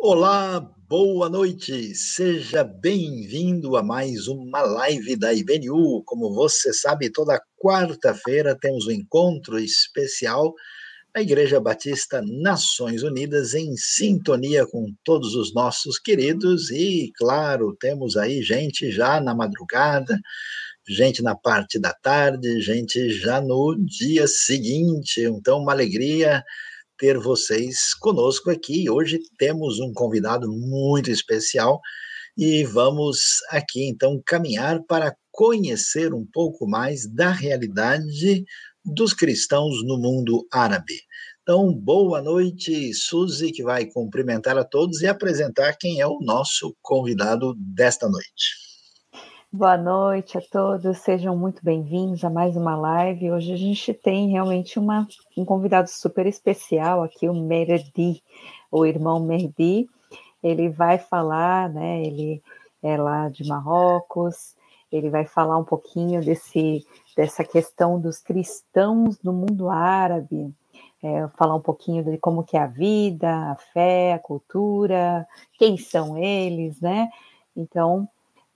Olá, boa noite, seja bem-vindo a mais uma live da IBNU. Como você sabe, toda quarta-feira temos um encontro especial na Igreja Batista Nações Unidas, em sintonia com todos os nossos queridos, e claro, temos aí gente já na madrugada, gente na parte da tarde, gente já no dia seguinte, então uma alegria ter vocês conosco aqui. Hoje temos um convidado muito especial e vamos aqui então caminhar para conhecer um pouco mais da realidade dos cristãos no mundo árabe. Então, boa noite, Suzy, que vai cumprimentar a todos e apresentar quem é o nosso convidado desta noite. Boa noite a todos, sejam muito bem-vindos a mais uma live. Hoje a gente tem realmente uma, um convidado super especial aqui, o Merdi, o irmão Merdi. Ele vai falar, né? Ele é lá de Marrocos, ele vai falar um pouquinho desse, dessa questão dos cristãos no mundo árabe, é, falar um pouquinho de como que é a vida, a fé, a cultura, quem são eles, né? Então,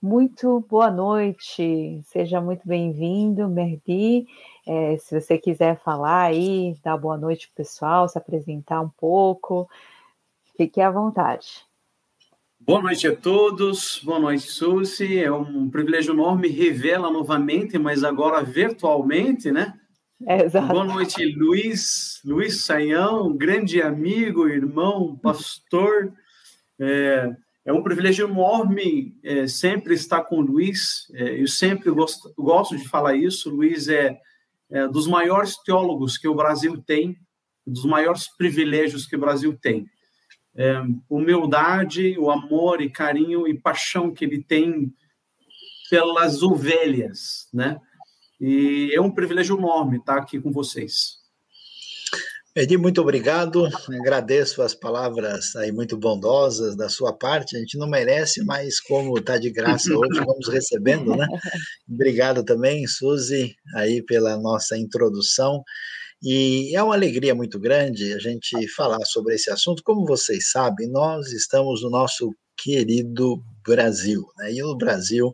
muito boa noite, seja muito bem-vindo, Merdi. É, se você quiser falar aí, dar boa noite para o pessoal, se apresentar um pouco, fique à vontade. Boa noite a todos, boa noite, Susi. É um privilégio enorme revê-la novamente, mas agora virtualmente, né? É, exato. Boa noite, Luiz, Luiz Saião, grande amigo, irmão, pastor. É, é um privilégio enorme é, sempre estar com o Luiz. É, eu sempre gosto, gosto, de falar isso. O Luiz é, é dos maiores teólogos que o Brasil tem, dos maiores privilégios que o Brasil tem. É, humildade, o amor e carinho e paixão que ele tem pelas ovelhas, né? E é um privilégio enorme estar aqui com vocês. Edi, muito obrigado. Agradeço as palavras aí muito bondosas da sua parte. A gente não merece, mas como está de graça hoje, vamos recebendo, né? Obrigado também, Suzy, aí pela nossa introdução. E é uma alegria muito grande a gente falar sobre esse assunto. Como vocês sabem, nós estamos no nosso querido Brasil, né? E o Brasil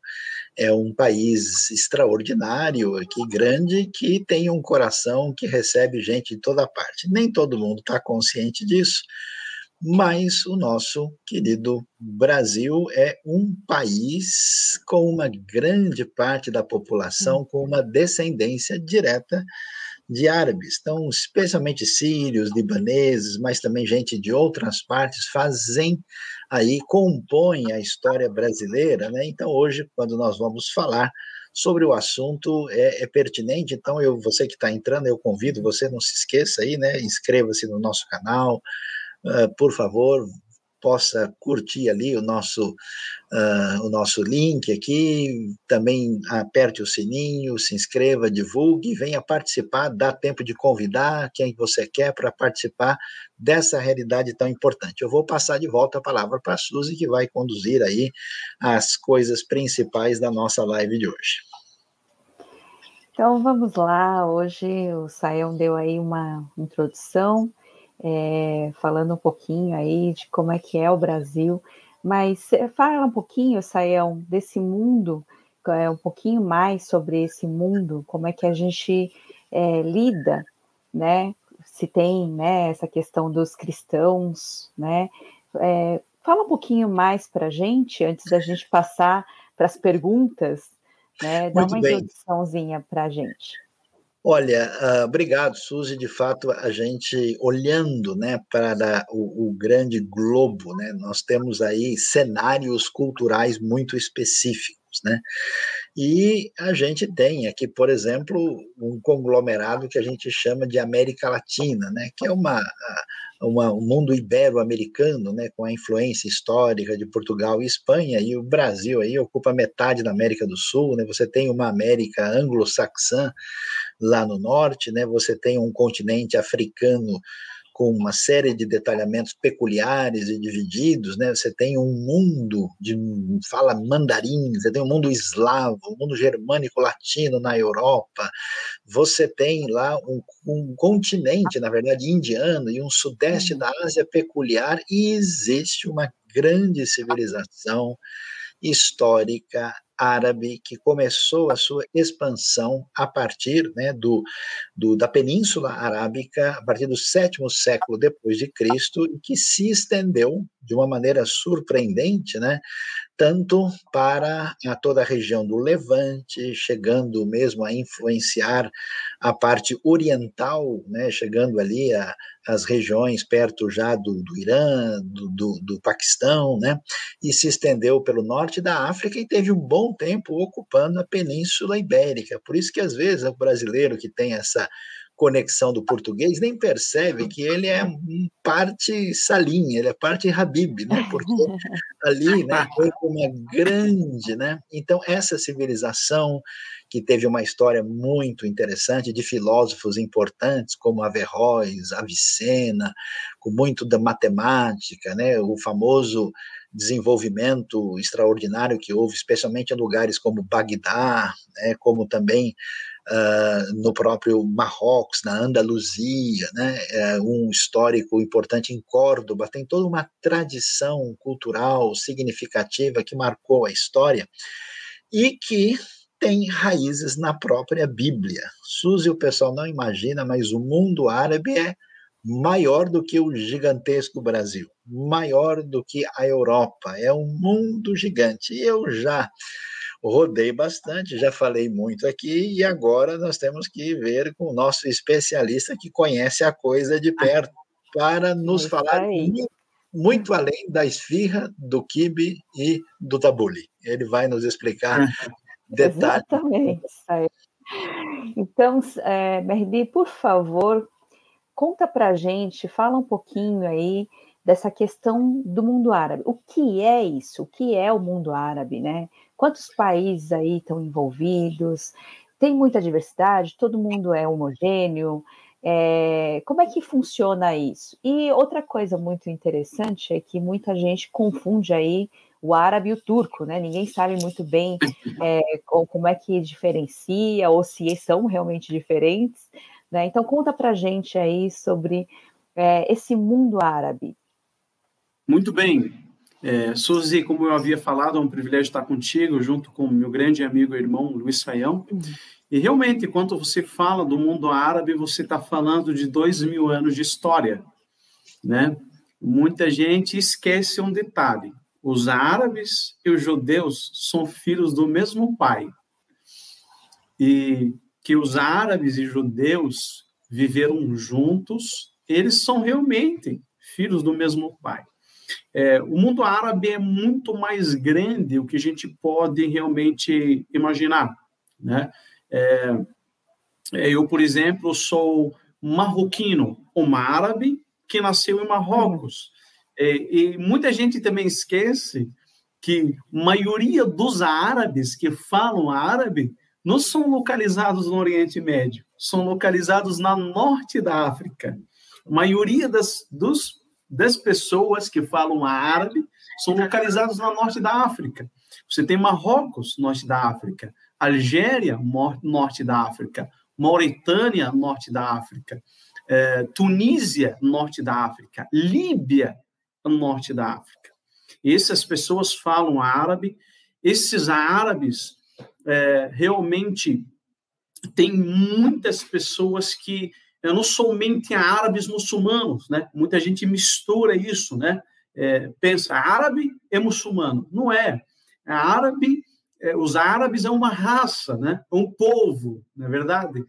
é um país extraordinário, aqui grande, que tem um coração que recebe gente de toda parte. Nem todo mundo está consciente disso, mas o nosso querido Brasil é um país com uma grande parte da população com uma descendência direta de árabes. Então, especialmente sírios, libaneses, mas também gente de outras partes fazem aí compõem a história brasileira, né? Então, hoje, quando nós vamos falar sobre o assunto, é, é pertinente. Então, eu, você que está entrando, eu convido você, não se esqueça aí, né? Inscreva-se no nosso canal, uh, por favor, possa curtir ali o nosso, uh, o nosso link aqui, também aperte o sininho, se inscreva, divulgue, venha participar, dá tempo de convidar quem você quer para participar dessa realidade tão importante. Eu vou passar de volta a palavra para a Suzy, que vai conduzir aí as coisas principais da nossa live de hoje. Então vamos lá, hoje o Saião deu aí uma introdução é, falando um pouquinho aí de como é que é o Brasil, mas fala um pouquinho, Saião, desse mundo, é, um pouquinho mais sobre esse mundo, como é que a gente é, lida, né? Se tem né, essa questão dos cristãos, né? É, fala um pouquinho mais para a gente, antes da gente passar para as perguntas, né? Dá Muito uma introduçãozinha para a gente. Olha, uh, obrigado, Suzy. De fato, a gente olhando né, para o, o, grande globo, né, nós temos aí cenários culturais muito específicos. Né? E a gente tem aqui, por exemplo, um conglomerado que a gente chama de América Latina, né, que é uma, uma, um mundo ibero-americano, né, com a influência histórica de Portugal e Espanha, e o Brasil aí ocupa metade da América do Sul, né, você tem uma América anglo-saxã lá no norte, né, você tem um continente africano com uma série de detalhamentos peculiares e divididos, né? Você tem um mundo de fala mandarim, você tem um mundo eslavo, um mundo germânico latino na Europa, você tem lá um, um, continente, na verdade, indiano e um sudeste da Ásia peculiar, e existe uma grande civilização histórica árabe que começou a sua expansão a partir né, do, do, da Península Arábica, a partir do sétimo século depois de Cristo, e que se estendeu de uma maneira surpreendente, né, tanto para a toda a região do Levante, chegando mesmo a influenciar a parte oriental, né, chegando ali a, as regiões perto já do, do Irã, do, do, do, Paquistão, né, e se estendeu pelo norte da África e teve um bom tempo ocupando a Península Ibérica. Por isso que às vezes o brasileiro que tem essa conexão do português nem percebe que ele é parte Salim, ele é parte Habib, né? Porque ali, né, foi uma grande, né? Então essa civilização que teve uma história muito interessante de filósofos importantes como Averroes, Avicena, com muito da matemática, né? O famoso desenvolvimento extraordinário que houve, especialmente em lugares como Bagdá, né, como também uh, no próprio Marrocos, na Andaluzia, né, uh, um histórico importante em Córdoba, tem toda uma tradição cultural significativa que marcou a história e que tem raízes na própria Bíblia. Suzy, o pessoal não imagina, mas o mundo árabe é maior do que o gigantesco Brasil, maior do que a Europa, é um mundo gigante. Eu já rodei bastante, já falei muito aqui, e agora nós temos que ver com o nosso especialista que conhece a coisa de perto, para nos falar muito, muito, além da esfirra, do kibe e do tabule. Ele vai nos explicar detalhes. Exatamente. Então, é, Merdi, por favor, conta para gente, fala um pouquinho aí dessa questão do mundo árabe. O que é isso? O que é o mundo árabe, né? Quantos países aí estão envolvidos? Tem muita diversidade? Todo mundo é homogêneo? É, como é que funciona isso? E outra coisa muito interessante é que muita gente confunde aí o árabe e o turco, né? Ninguém sabe muito bem é, como é que diferencia ou se são realmente diferentes. Né? Então conta para gente aí sobre é, esse mundo árabe. Muito bem. É, Suzy, como eu havia falado, é um privilégio estar contigo, junto com meu grande amigo e irmão Luiz. Uhum. E realmente, quando você fala do mundo árabe, você está falando de dois mil anos de história, né? Muita gente esquece um detalhe: os árabes e os judeus são filhos do mesmo pai. E que os árabes e judeus viveram juntos, eles são realmente filhos do mesmo pai. É, o mundo árabe é muito mais grande do que a gente pode realmente imaginar. Né? É, é, eu, por exemplo, sou marroquino, um árabe que nasceu em Marrocos. É, e muita gente também esquece que a maioria dos árabes que falam árabe não são localizados no Oriente Médio, são localizados na norte da África. A maioria das, dos das pessoas que falam árabe são localizados na norte da África. Você tem Marrocos, norte da África, Algéria, norte da África, Mauritânia, norte da África, é, Tunísia, norte da África, Líbia, norte da África. Essas pessoas falam árabe, esses árabes é, realmente tem muitas pessoas que eu não somente árabes muçulmanos, né? Muita gente mistura isso, né? É, pensa árabe é muçulmano, não é. A árabe, é, os árabes é uma raça, né? É um povo, não é verdade?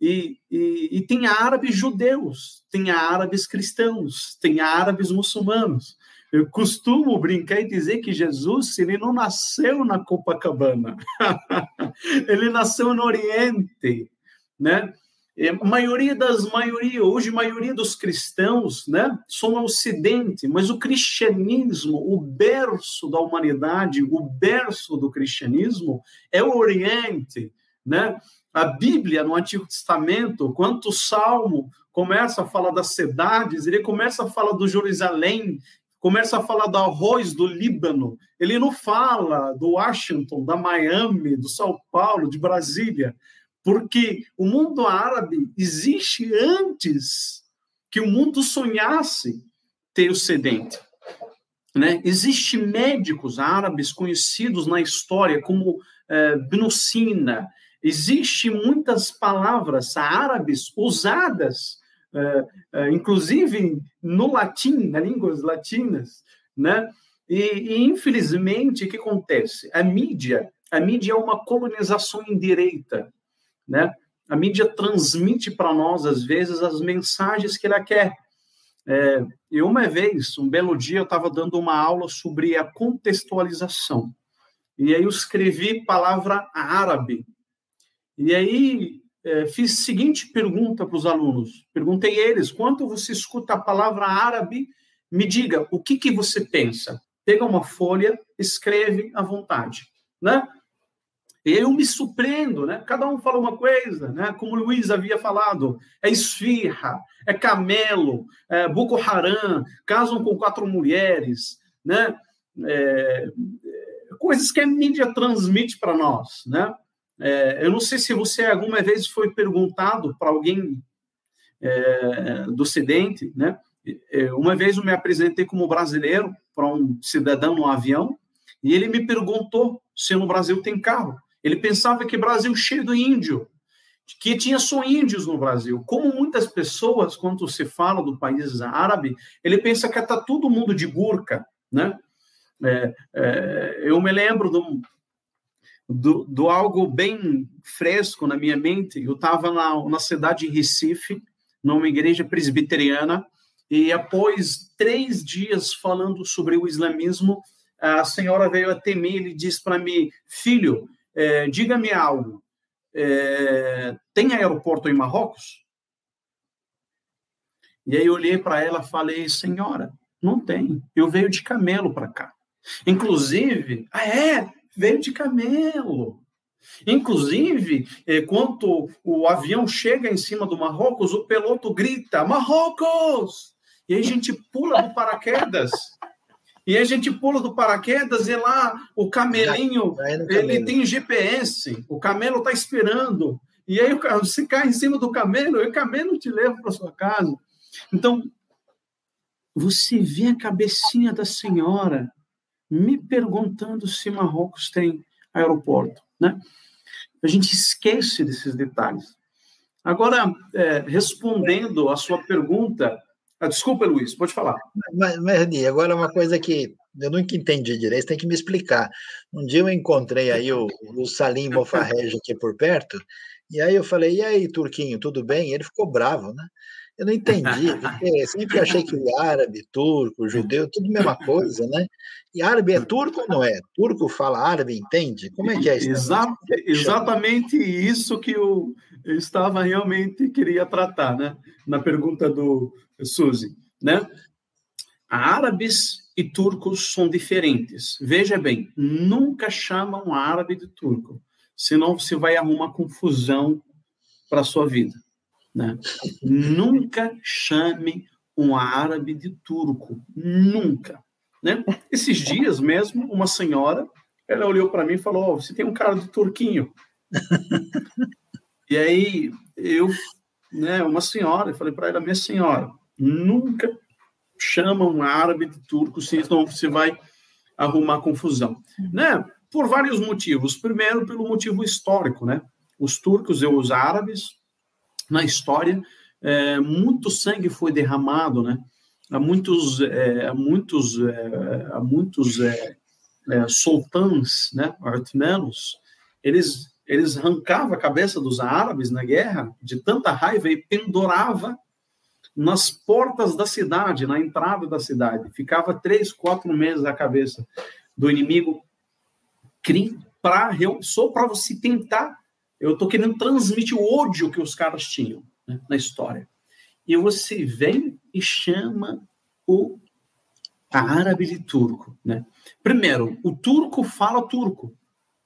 E, e, e tem árabes judeus, tem árabes cristãos, tem árabes muçulmanos. Eu costumo brincar e dizer que Jesus ele não nasceu na Copacabana, ele nasceu no Oriente, né? É, maioria das maioria hoje maioria dos cristãos né são no Ocidente mas o cristianismo o berço da humanidade o berço do cristianismo é o Oriente né? A Bíblia no Antigo Testamento quanto o Salmo começa a falar das cidades ele começa a falar do Jerusalém começa a falar do arroz do Líbano ele não fala do Washington da Miami do São Paulo de Brasília porque o mundo árabe existe antes que o mundo sonhasse ter o sedente. Né? Existem médicos árabes conhecidos na história como eh, Bnucina. Existem muitas palavras árabes usadas, eh, eh, inclusive no latim, nas línguas latinas, né? E, e, infelizmente, o que acontece? A mídia, a mídia é uma colonização indireta, né? A mídia transmite para nós, às vezes, as mensagens que ela quer. É, e uma vez, um belo dia, eu estava dando uma aula sobre a contextualização. E aí eu escrevi palavra árabe. E aí é, fiz a seguinte pergunta para os alunos. Perguntei a eles, quando você escuta a palavra árabe, me diga, o que, que você pensa? Pega uma folha, escreve à vontade, né? Eu me surpreendo, né? Cada um fala uma coisa, né? Como o Luiz havia falado, é esfirra, é camelo, é Boko Haram, casam com quatro mulheres, né? É, coisas que a mídia transmite para nós, né? É, eu não sei se você alguma vez foi perguntado para alguém é, do Ocidente, né? É, uma vez eu me apresentei como brasileiro para um cidadão no avião e ele me perguntou se no Brasil tem carro. Ele pensava que Brasil cheio de índio, que tinha só índios no Brasil. Como muitas pessoas, quando se fala do país árabe, ele pensa que está todo mundo de burca, né? É, é, eu me lembro do, do, do, algo bem fresco na minha mente. Eu estava na, na cidade de Recife, numa igreja presbiteriana, e após três dias falando sobre o islamismo, a senhora veio até mim e disse para mim, filho, é, Diga-me algo. É, tem aeroporto em Marrocos? E aí eu olhei para ela e falei, senhora, não tem. Eu veio de camelo para cá. Inclusive, ah, é? Veio de camelo. Inclusive, é, quando o avião chega em cima do Marrocos, o piloto grita: Marrocos! E aí a gente pula do paraquedas e a gente pula do paraquedas e lá o camelinho, ele tem GPS, o camelo está esperando. E aí você cai em cima do camelo e o camelo te leva para sua casa. Então, você vê a cabecinha da senhora me perguntando se Marrocos tem aeroporto, né? A gente esquece desses detalhes. Agora, é, respondendo a sua pergunta, ah, desculpa, Luiz, pode falar. Mas, Merdi, agora uma coisa que eu nunca entendi direito, tem que me explicar. Um dia eu encontrei aí o, o Salim Mofarrege aqui por perto, e aí eu falei, e aí, Turquinho, tudo bem? E ele ficou bravo, né? Eu não entendi, porque sempre achei que o árabe, turco, judeu, tudo mesma coisa, né? E árabe é turco ou não é? Turco fala árabe, entende? Como é que é isso? Exa exatamente isso que eu, eu estava realmente queria tratar, né? Na pergunta do, Suzy, né? Árabes e turcos são diferentes. Veja bem, nunca chamam árabe de turco, senão você vai arrumar confusão para a sua vida. Né? nunca chame um árabe de turco, nunca. Né? Esses dias mesmo, uma senhora, ela olhou para mim e falou: oh, "Você tem um cara de turquinho". e aí eu, né, uma senhora, eu falei para ela: "Minha senhora, nunca chamam um árabe de turco, senão você vai arrumar confusão, né? Por vários motivos. Primeiro, pelo motivo histórico, né? Os turcos e os árabes, na história, é, muito sangue foi derramado, né? Há muitos, é, há muitos, é, há muitos é, é, sultãs, né? Artmenos, eles eles arrancavam a cabeça dos árabes na guerra de tanta raiva e pendurava nas portas da cidade, na entrada da cidade. Ficava três, quatro meses a cabeça do inimigo, pra, só para você tentar. Eu estou querendo transmitir o ódio que os caras tinham né, na história. E você vem e chama o árabe de turco. Né? Primeiro, o turco fala turco.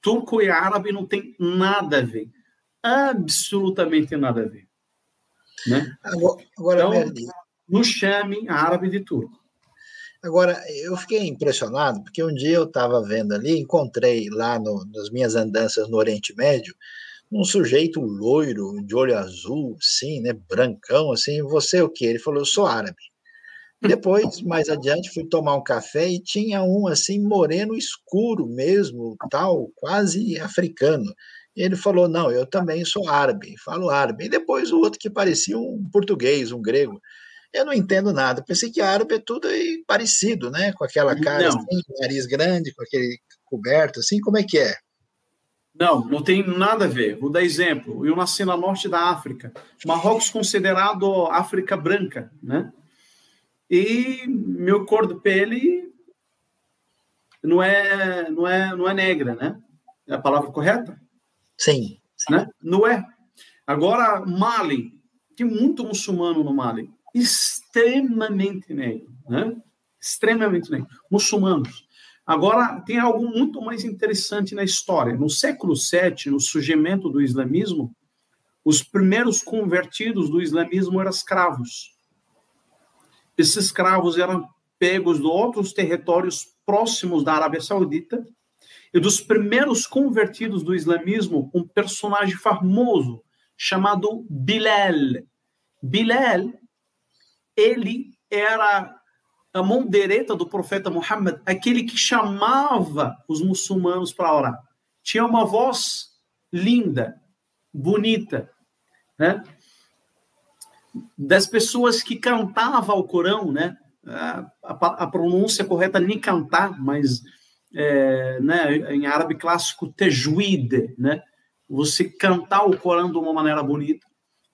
Turco e árabe não tem nada a ver. Absolutamente nada a ver. Né? Agora, agora então, não chame árabe de turco. Agora, eu fiquei impressionado, porque um dia eu estava vendo ali, encontrei lá no, nas minhas andanças no Oriente Médio, um sujeito loiro, de olho azul, sim, né, brancão, assim, você o quê? Ele falou, eu sou árabe. Depois, mais adiante, fui tomar um café e tinha um assim moreno escuro mesmo, tal, quase africano. E ele falou: Não, eu também sou árabe, falo árabe. E depois o outro que parecia um português, um grego. Eu não entendo nada. Pensei que árabe é tudo parecido, né? Com aquela cara assim, nariz grande, com aquele coberto, assim, como é que é? Não, não tem nada a ver. Vou dar exemplo. Eu nasci na norte da África. Marrocos considerado África branca, né? E meu cor de pele não é, não é, não é negra, né? É a palavra correta? Sim. Né? Não é. Agora, Mali, tem muito muçulmano no Mali, extremamente negro, né? Extremamente negro. Muçulmanos. Agora, tem algo muito mais interessante na história. No século VII, no surgimento do islamismo, os primeiros convertidos do islamismo eram escravos. Esses escravos eram pegos de outros territórios próximos da Arábia Saudita e dos primeiros convertidos do islamismo, um personagem famoso chamado Bilal. Bilal, ele era a mão direita do profeta Muhammad, aquele que chamava os muçulmanos para orar. Tinha uma voz linda, bonita, né? Das pessoas que cantavam o Corão, né? A, a, a pronúncia correta nem cantar, mas é, né, em árabe clássico, tejuid, né? Você cantar o Corão de uma maneira bonita,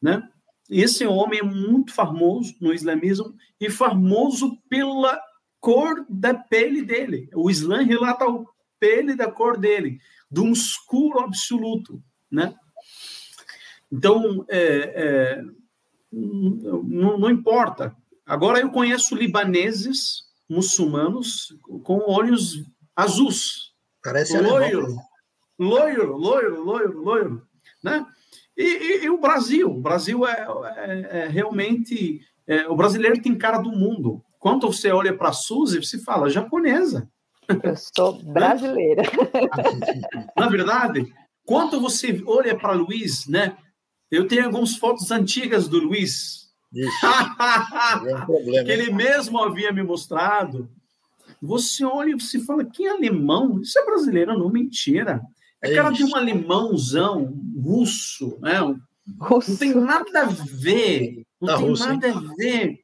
né? Esse homem é muito famoso no islamismo e famoso pela cor da pele dele. O Islã relata a pele da cor dele, de um escuro absoluto, né? Então, é, é, não, não importa. Agora eu conheço libaneses muçulmanos com olhos azuis. Parece loiro, loiro, loiro, loiro, loiro, né? E, e, e o Brasil, o Brasil é, é, é realmente é, o brasileiro tem cara do mundo. Quando você olha para a Suzy, você fala japonesa. Eu sou brasileira. Na verdade, quando você olha para Luiz, né? Eu tenho algumas fotos antigas do Luiz. é um que ele mesmo havia me mostrado. Você olha e você fala, que alemão? Isso é brasileiro, não, mentira. É cara de um alemãozão russo, né? Russo. Não tem nada a ver, não tem Rússia, nada hein? a ver,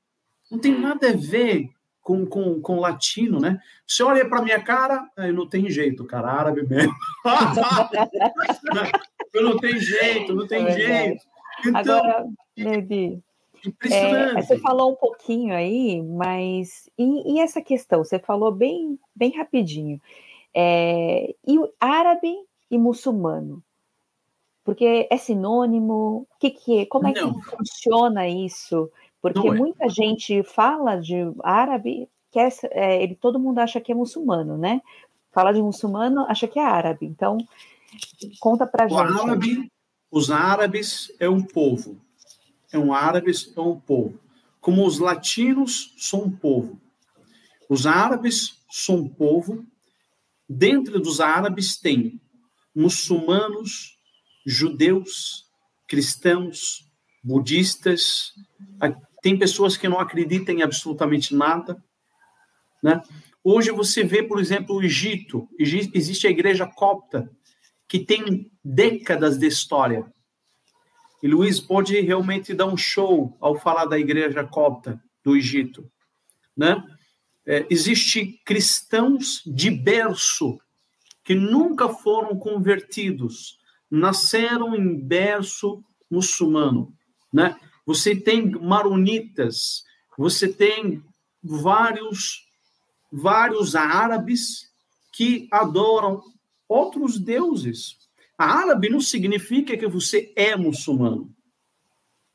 não tem nada a ver com, com, com latino, né? Você olha para minha cara, aí não tem jeito, cara, árabe mesmo. eu não tem jeito, não tem é jeito. Então, Agora, Nedi, é, você falou um pouquinho aí, mas e, e, essa questão? Você falou bem, bem rapidinho. É, e árabe e muçulmano? Porque é sinônimo? Que que, é? como é Não. que funciona isso? Porque é. muita gente fala de árabe, que é, é, ele, todo mundo acha que é muçulmano, né? Fala de muçulmano, acha que é árabe. Então, conta pra o gente. Árabe, os árabes é um povo é um árabes, é um povo. Como os latinos são um povo. Os árabes são um povo. Dentro dos árabes tem muçulmanos, judeus, cristãos, budistas. Tem pessoas que não acreditam em absolutamente nada. Né? Hoje você vê, por exemplo, o Egito. Existe a igreja copta, que tem décadas de história. E Luiz pode realmente dar um show ao falar da igreja copta do Egito, né? É, existe cristãos de berço que nunca foram convertidos, nasceram em berço muçulmano, né? Você tem maronitas, você tem vários vários árabes que adoram outros deuses, Árabe não significa que você é muçulmano,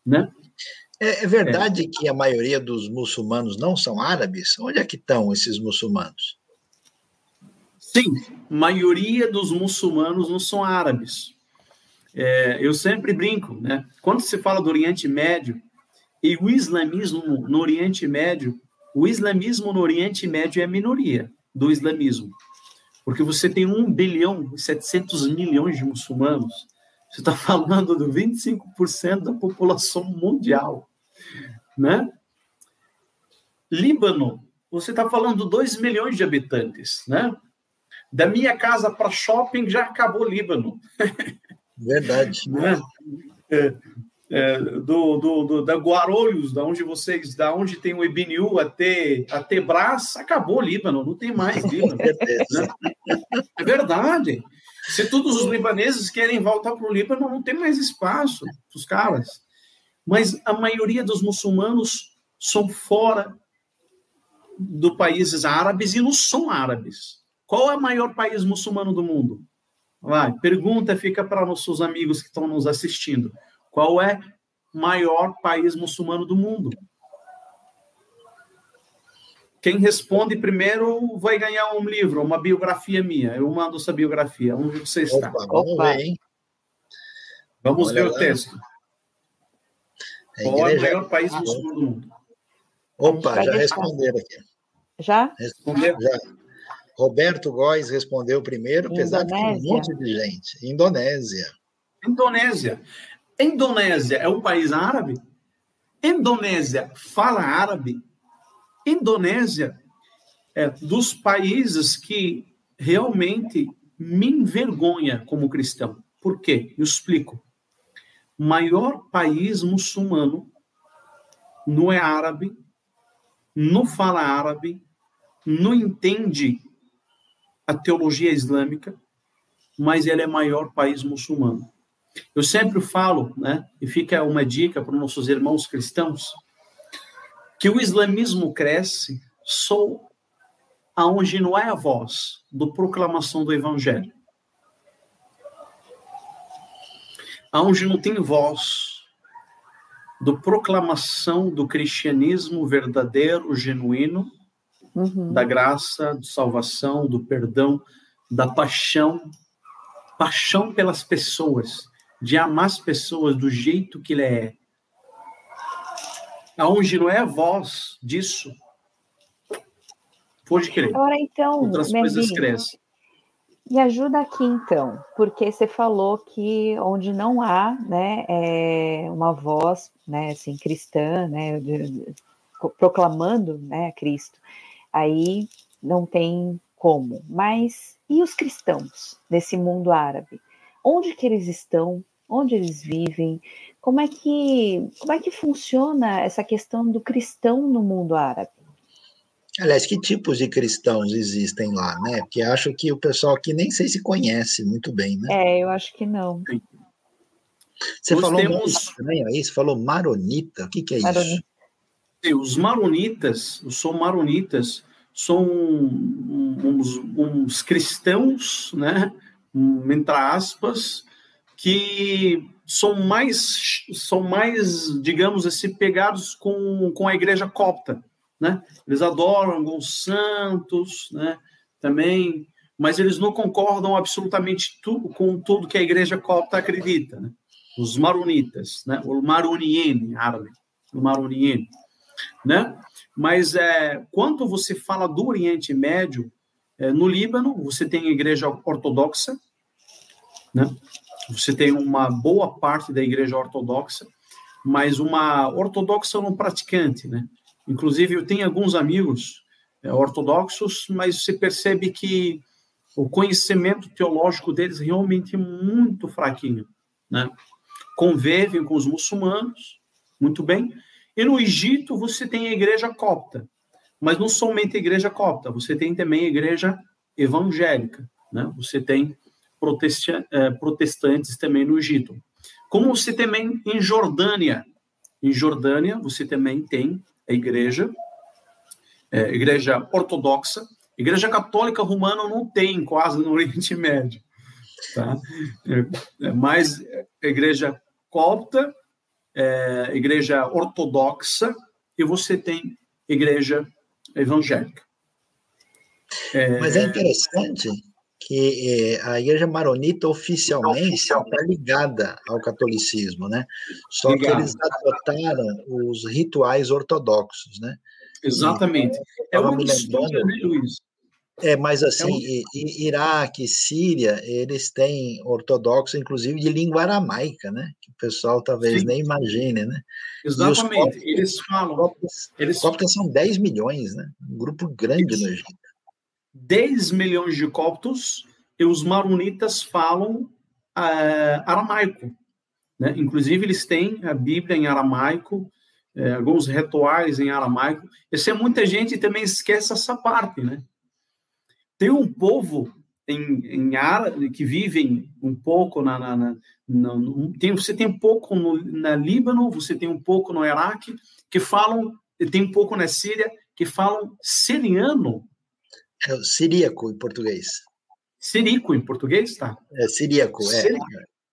né? É, é verdade é. que a maioria dos muçulmanos não são árabes? Onde é que estão esses muçulmanos? Sim, maioria dos muçulmanos não são árabes. É, eu sempre brinco, né? Quando se fala do Oriente Médio e o islamismo no Oriente Médio, o islamismo no Oriente Médio é a minoria do islamismo porque você tem 1 bilhão e 700 milhões de muçulmanos. Você está falando do 25% da população mundial, né? Líbano, você está falando 2 milhões de habitantes, né? Da minha casa para shopping já acabou Líbano. Verdade. né? É, é, do, do, do, da Guarulhos, da onde vocês, da onde tem o IBNU até, até Brás, acabou o Líbano, não tem mais Líbano. né? É verdade. Se todos os libaneses querem voltar para o Líbano, não tem mais espaço para os caras. Mas a maioria dos muçulmanos são fora dos países árabes e não são árabes. Qual é o maior país muçulmano do mundo? Vai, pergunta fica para nossos amigos que estão nos assistindo. Qual é o maior país muçulmano do mundo? Quem responde primeiro vai ganhar um livro, uma biografia minha. Eu mando essa biografia. Onde você está? Opa, vamos ver, hein? Vamos Olha ver lá. o texto. É Qual é o maior país muçulmano do mundo? Opa, já responderam aqui. Já? Respondeu? Já. Roberto Góes respondeu primeiro, apesar de um monte de gente. Indonésia. Indonésia. Indonésia é um país árabe? Indonésia fala árabe? Indonésia é dos países que realmente me envergonha como cristão. Por quê? Eu explico. Maior país muçulmano não é árabe, não fala árabe, não entende a teologia islâmica, mas ele é maior país muçulmano. Eu sempre falo, né, e fica uma dica para os nossos irmãos cristãos, que o islamismo cresce só aonde não é a voz do proclamação do evangelho. Aonde não tem voz do proclamação do cristianismo verdadeiro, genuíno, uhum. da graça, de salvação, do perdão, da paixão, paixão pelas pessoas, de amar as pessoas do jeito que ele é. Aonde não é a voz disso, pode crer. Agora, então, outras coisas crescem. Me ajuda aqui, então, porque você falou que onde não há né, é uma voz né, assim, cristã, né, de, de, proclamando né, Cristo, aí não tem como. Mas e os cristãos nesse mundo árabe? Onde que eles estão? Onde eles vivem? Como é que como é que funciona essa questão do cristão no mundo árabe? Aliás, que tipos de cristãos existem lá, né? Porque acho que o pessoal aqui nem sei se conhece muito bem, né? É, eu acho que não. Você Nós falou temos... estranho aí, você falou maronita, o que, que é maronita. isso? Os maronitas, os são maronitas, são uns, uns cristãos, né? Entre aspas, que são mais, são mais, digamos assim, pegados com, com a igreja copta né? Eles adoram alguns santos, né? Também, mas eles não concordam absolutamente tu, com tudo que a igreja copta acredita, né? Os maronitas, né? O maroniene, árabe, o maroniene, né? Mas é, quando você fala do Oriente Médio, é, no Líbano, você tem a igreja ortodoxa, né? Você tem uma boa parte da igreja ortodoxa, mas uma ortodoxa não praticante, né? Inclusive, eu tenho alguns amigos é, ortodoxos, mas você percebe que o conhecimento teológico deles realmente é muito fraquinho, né? Convivem com os muçulmanos, muito bem. E no Egito você tem a igreja copta, mas não somente a igreja copta, você tem também a igreja evangélica, né? Você tem é, protestantes também no Egito. Como você também em Jordânia, em Jordânia você também tem a igreja, é, igreja ortodoxa. Igreja católica romana não tem quase no Oriente Médio. Tá? É, é mais igreja copta, é, igreja ortodoxa, e você tem igreja evangélica. É, Mas é interessante que é, a igreja maronita oficialmente está ligada ao catolicismo, né? Só Ligado. que eles adotaram os rituais ortodoxos, né? Exatamente. é uma história, né, Luiz? É, mas assim, é um... Iraque, Síria, eles têm ortodoxo, inclusive, de língua aramaica, né? Que o pessoal talvez Sim. nem imagine, né? Exatamente, coptas, eles falam... Coptas, eles... coptas são 10 milhões, né? Um grupo grande eles... no Egito. 10 milhões de coptos e os maronitas falam uh, aramaico. Né? Inclusive, eles têm a Bíblia em aramaico, é, alguns rituais em aramaico. Isso é muita gente também esquece essa parte, né? Tem um povo em, em árabe que vivem um pouco na, na, na, na tem, você tem um pouco no na Líbano, você tem um pouco no Iraque que falam, tem um pouco na Síria que falam siriano. É o siríaco em português. Siríaco em português, tá? É siríaco, é. Siríaco.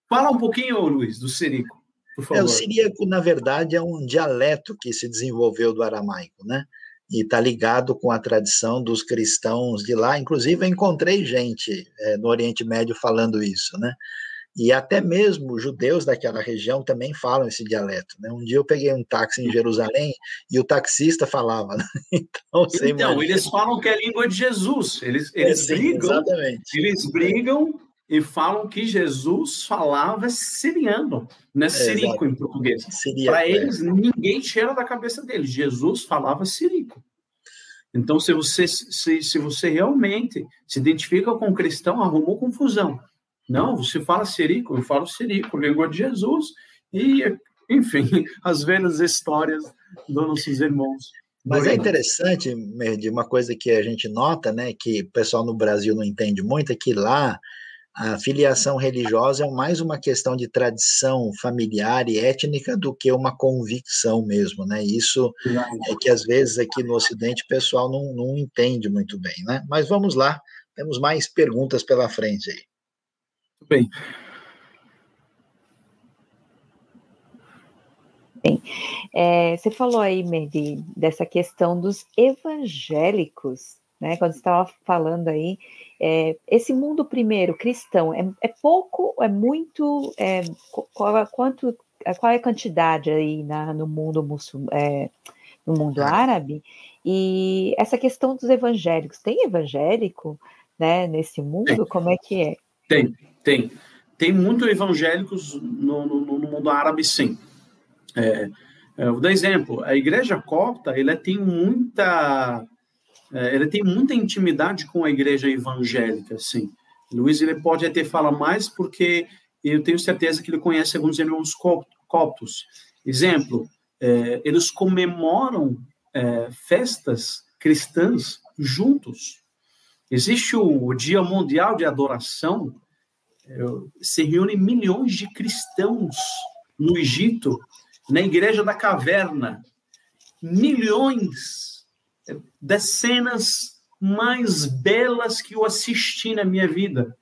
Fala um pouquinho, Luiz, do siríaco. É, o siríaco, na verdade, é um dialeto que se desenvolveu do aramaico, né? E está ligado com a tradição dos cristãos de lá. Inclusive, eu encontrei gente é, no Oriente Médio falando isso, né? E até mesmo judeus daquela região também falam esse dialeto. Né? Um dia eu peguei um táxi em Jerusalém e o taxista falava. Né? Então, então eles falam que é a língua de Jesus. Eles, eles é, sim, brigam. Exatamente. Eles brigam e falam que Jesus falava siriano, não é sirico em português. Para é. eles, ninguém tira da cabeça deles. Jesus falava sirico. Então, se você, se, se você realmente se identifica com o cristão, arrumou confusão. Não, você fala sirico, eu falo sirico, língua de Jesus, e, enfim, as velhas histórias dos nossos irmãos. Mas é interessante, de uma coisa que a gente nota, né, que o pessoal no Brasil não entende muito, é que lá a filiação religiosa é mais uma questão de tradição familiar e étnica do que uma convicção mesmo, né? Isso é que às vezes aqui no Ocidente o pessoal não, não entende muito bem, né? Mas vamos lá, temos mais perguntas pela frente aí. Muito bem. Bem, é, você falou aí, Medi, dessa questão dos evangélicos, né? Quando você estava falando aí é, esse mundo primeiro cristão é, é pouco, é muito, é, qual, quanto, qual é a quantidade aí na, no mundo muçul, é, no mundo árabe? E essa questão dos evangélicos, tem evangélico, né, nesse mundo? Tem. Como é que é? Tem, tem, tem muito evangélicos no, no, no mundo árabe, sim. É, é, vou dar exemplo, a igreja copta, ela tem muita é, ele tem muita intimidade com a igreja evangélica, sim. Luiz ele pode até falar mais porque eu tenho certeza que ele conhece alguns irmãos coptos. Exemplo, é, eles comemoram é, festas cristãs juntos. Existe o, o Dia Mundial de Adoração, é, se reúnem milhões de cristãos no Egito, na Igreja da Caverna. Milhões das cenas mais belas que eu assisti na minha vida.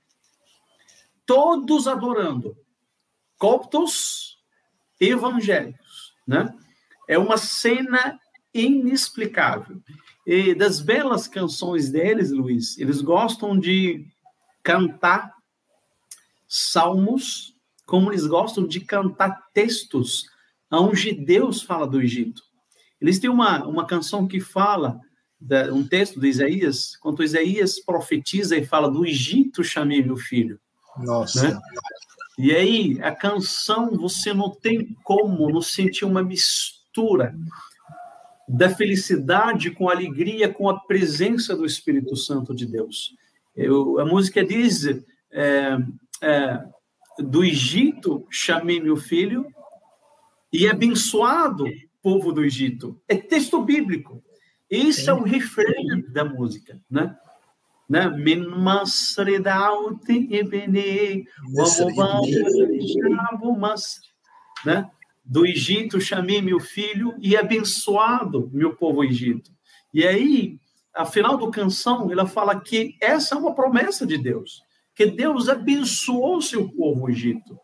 Todos adorando. Coptos evangélicos, né? É uma cena inexplicável. E das belas canções deles, Luiz, eles gostam de cantar salmos, como eles gostam de cantar textos onde Deus fala do Egito. Eles têm uma, uma canção que fala, da, um texto de Isaías, quando Isaías profetiza e fala do Egito chamei meu filho. Nossa. Né? E aí, a canção, você não tem como não sentir uma mistura da felicidade com a alegria, com a presença do Espírito Santo de Deus. Eu, a música diz: é, é, do Egito chamei meu filho, e abençoado povo do Egito. É texto bíblico. Esse é o refrão da música, né? né? Min né? Do Egito chamei meu filho e abençoado meu povo Egito. E aí, a final do canção, ela fala que essa é uma promessa de Deus, que Deus abençoou seu povo Egito.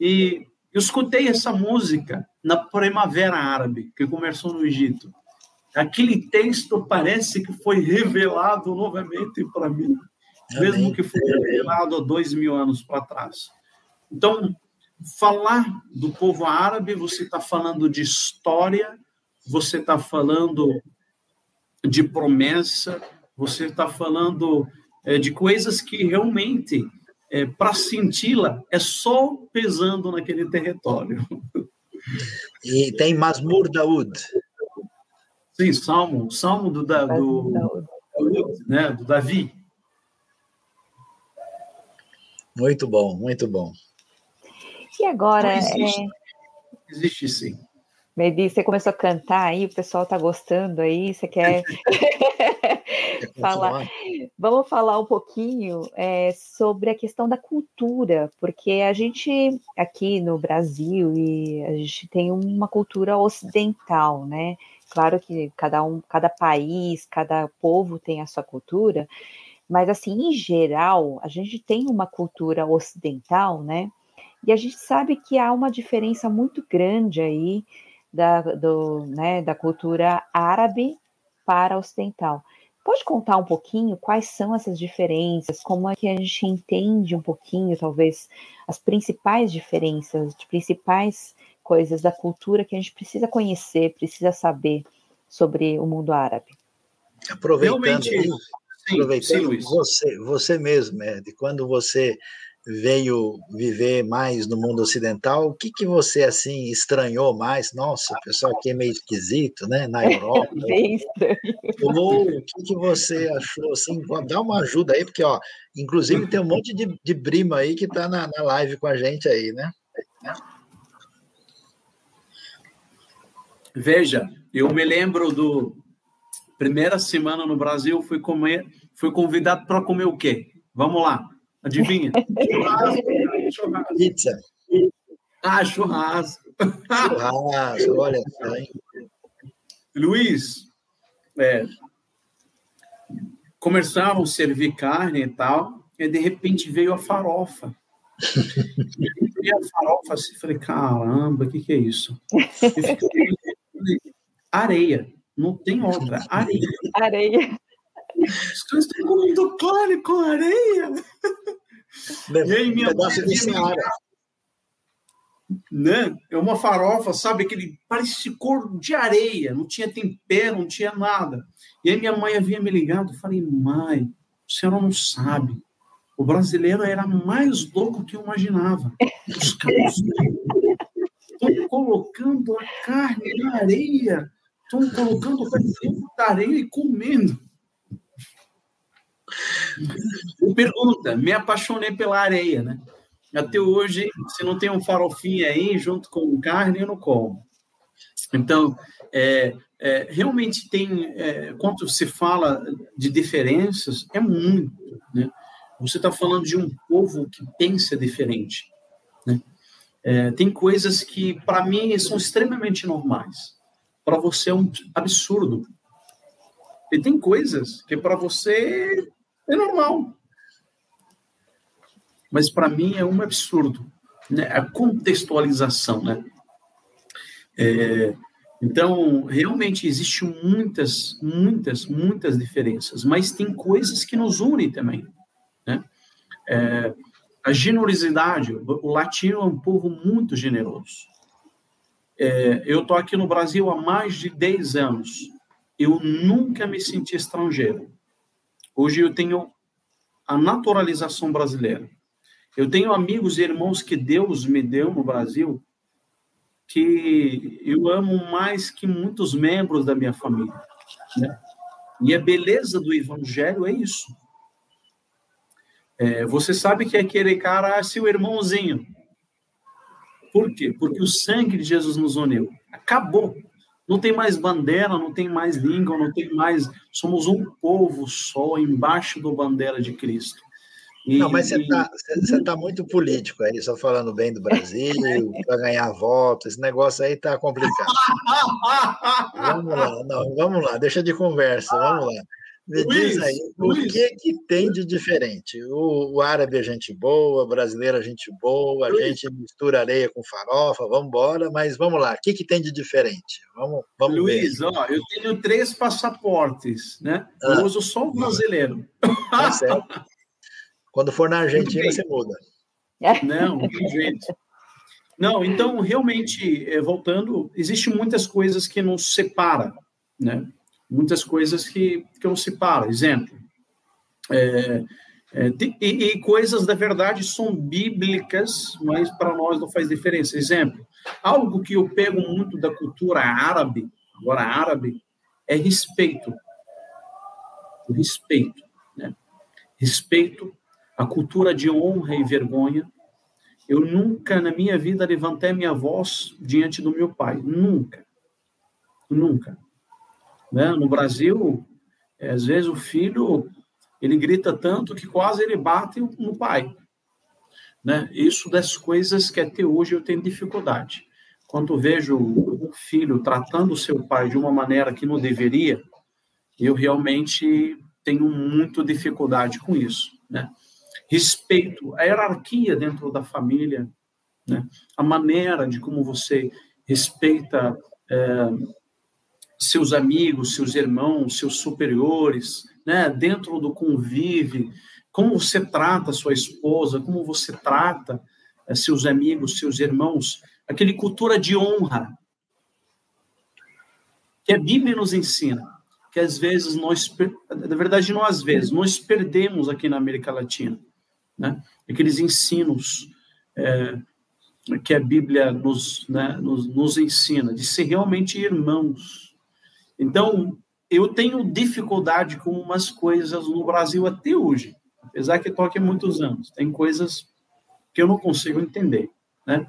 E eu escutei essa música na Primavera Árabe, que começou no Egito. Aquele texto parece que foi revelado novamente para mim, Amém. mesmo que foi revelado há dois mil anos para trás. Então, falar do povo árabe, você está falando de história, você está falando de promessa, Você está falando é, de coisas que realmente, é, para senti-la, é só pesando naquele território. E tem Masmur Daud. Sim, Salmo, Salmo do, da, do, do, né, do Davi. Muito bom, muito bom. E agora? Então, existe, é... existe sim. Medi, você começou a cantar aí, o pessoal está gostando aí, você quer falar? Vamos falar um pouquinho é, sobre a questão da cultura, porque a gente aqui no Brasil e a gente tem uma cultura ocidental, né? Claro que cada um, cada país, cada povo tem a sua cultura, mas assim, em geral, a gente tem uma cultura ocidental, né? E a gente sabe que há uma diferença muito grande aí da, do, né, da cultura árabe para ocidental. Pode contar um pouquinho quais são essas diferenças, como é que a gente entende um pouquinho, talvez, as principais diferenças, as principais coisas da cultura que a gente precisa conhecer, precisa saber sobre o mundo árabe? Aproveitando, Realmente, aproveitando sim, você, você mesmo, Ed, quando você veio viver mais no mundo ocidental, o que, que você assim estranhou mais? Nossa, o pessoal aqui é meio esquisito, né? Na Europa. Bem estranho. Ou o que, que você achou assim? Dá uma ajuda aí, porque ó, inclusive tem um monte de, de brima aí que está na, na live com a gente aí, né? Veja, eu me lembro do primeira semana no Brasil, fui comer, fui convidado para comer o quê? Vamos lá. Adivinha? churrasco. Pizza. Ah, churrasco. Churrasco, olha só, hein? Luiz, é, começaram a servir carne e tal, e de repente veio a farofa. E a farofa assim, falei, caramba, o que, que é isso? Fiquei, areia, não tem outra, areia. Areia. Os caras estão comendo carne com areia. E aí, minha Seara. Né? É uma farofa, sabe? Aquele parece cor de areia, não tinha tempero, não tinha nada. E aí minha mãe havia me ligado, eu falei, mãe, a senhora não sabe. O brasileiro era mais louco que eu imaginava. Os caras estão colocando a carne na areia, estão colocando o carne da areia e comendo. Pergunta, me apaixonei pela areia, né? Até hoje, se não tem um farofinho aí junto com carne, eu não como. Então, é, é, realmente tem, é, quando se fala de diferenças, é muito, né? Você está falando de um povo que pensa diferente, né? É, tem coisas que, para mim, são extremamente normais. Para você é um absurdo. E tem coisas que para você é normal. Mas para mim é um absurdo, né? A contextualização, né? É, então, realmente existe muitas, muitas, muitas diferenças, mas tem coisas que nos unem também, né? É, a generosidade, o latino é um povo muito generoso. É, eu estou aqui no Brasil há mais de 10 anos. Eu nunca me senti estrangeiro. Hoje eu tenho a naturalização brasileira. Eu tenho amigos e irmãos que Deus me deu no Brasil que eu amo mais que muitos membros da minha família. Né? E a beleza do evangelho é isso. É, você sabe que aquele cara é seu irmãozinho. Por quê? Porque o sangue de Jesus nos uniu. Acabou. Não tem mais bandeira, não tem mais língua, não tem mais. Somos um povo só embaixo da bandeira de Cristo. E, não, mas você está tá muito político aí, só falando bem do Brasil, para ganhar votos, esse negócio aí está complicado. vamos lá, não, vamos lá, deixa de conversa, vamos lá. Me Luiz, diz aí, o Luiz. que que tem de diferente? O, o, árabe é gente boa, o brasileiro é gente boa, a Luiz. gente mistura areia com farofa, vamos embora, mas vamos lá, o que, que tem de diferente? Vamos, vamos Luiz, ver. ó, eu tenho três passaportes, né? Ah. Eu uso só o brasileiro. Tá certo. Quando for na Argentina, você muda. Não, jeito. Não, então, realmente, eh, voltando, existem muitas coisas que nos separam, né? Muitas coisas que, não se para. Exemplo, é, é, e, e, coisas da verdade são bíblicas, mas para nós não faz diferença. Exemplo, algo que eu pego muito da cultura árabe, agora árabe, é respeito. O respeito. Né? Respeito à cultura de honra e vergonha. Eu nunca na minha vida levantei minha voz diante do meu pai. Nunca. Nunca. Né? No Brasil, é, às vezes o filho ele grita tanto que quase ele bate no pai. Né? Isso das coisas que até hoje eu tenho dificuldade. Quando vejo o filho tratando o seu pai de uma maneira que não deveria, eu realmente tenho muito dificuldade com isso. Né? Respeito, a hierarquia dentro da família, né? a maneira de como você respeita é, seus amigos, seus irmãos, seus superiores, né? dentro do convívio, como você trata sua esposa, como você trata é, seus amigos, seus irmãos, aquele cultura de honra que a Bíblia nos ensina, que às vezes nós, na verdade não às vezes, nós perdemos aqui na América Latina, né? Aqueles ensinos é, que a Bíblia nos, né, nos, nos ensina, de ser realmente irmãos. Então, eu tenho dificuldade com umas coisas no Brasil até hoje, apesar que toque há muitos anos. Tem coisas que eu não consigo entender, né?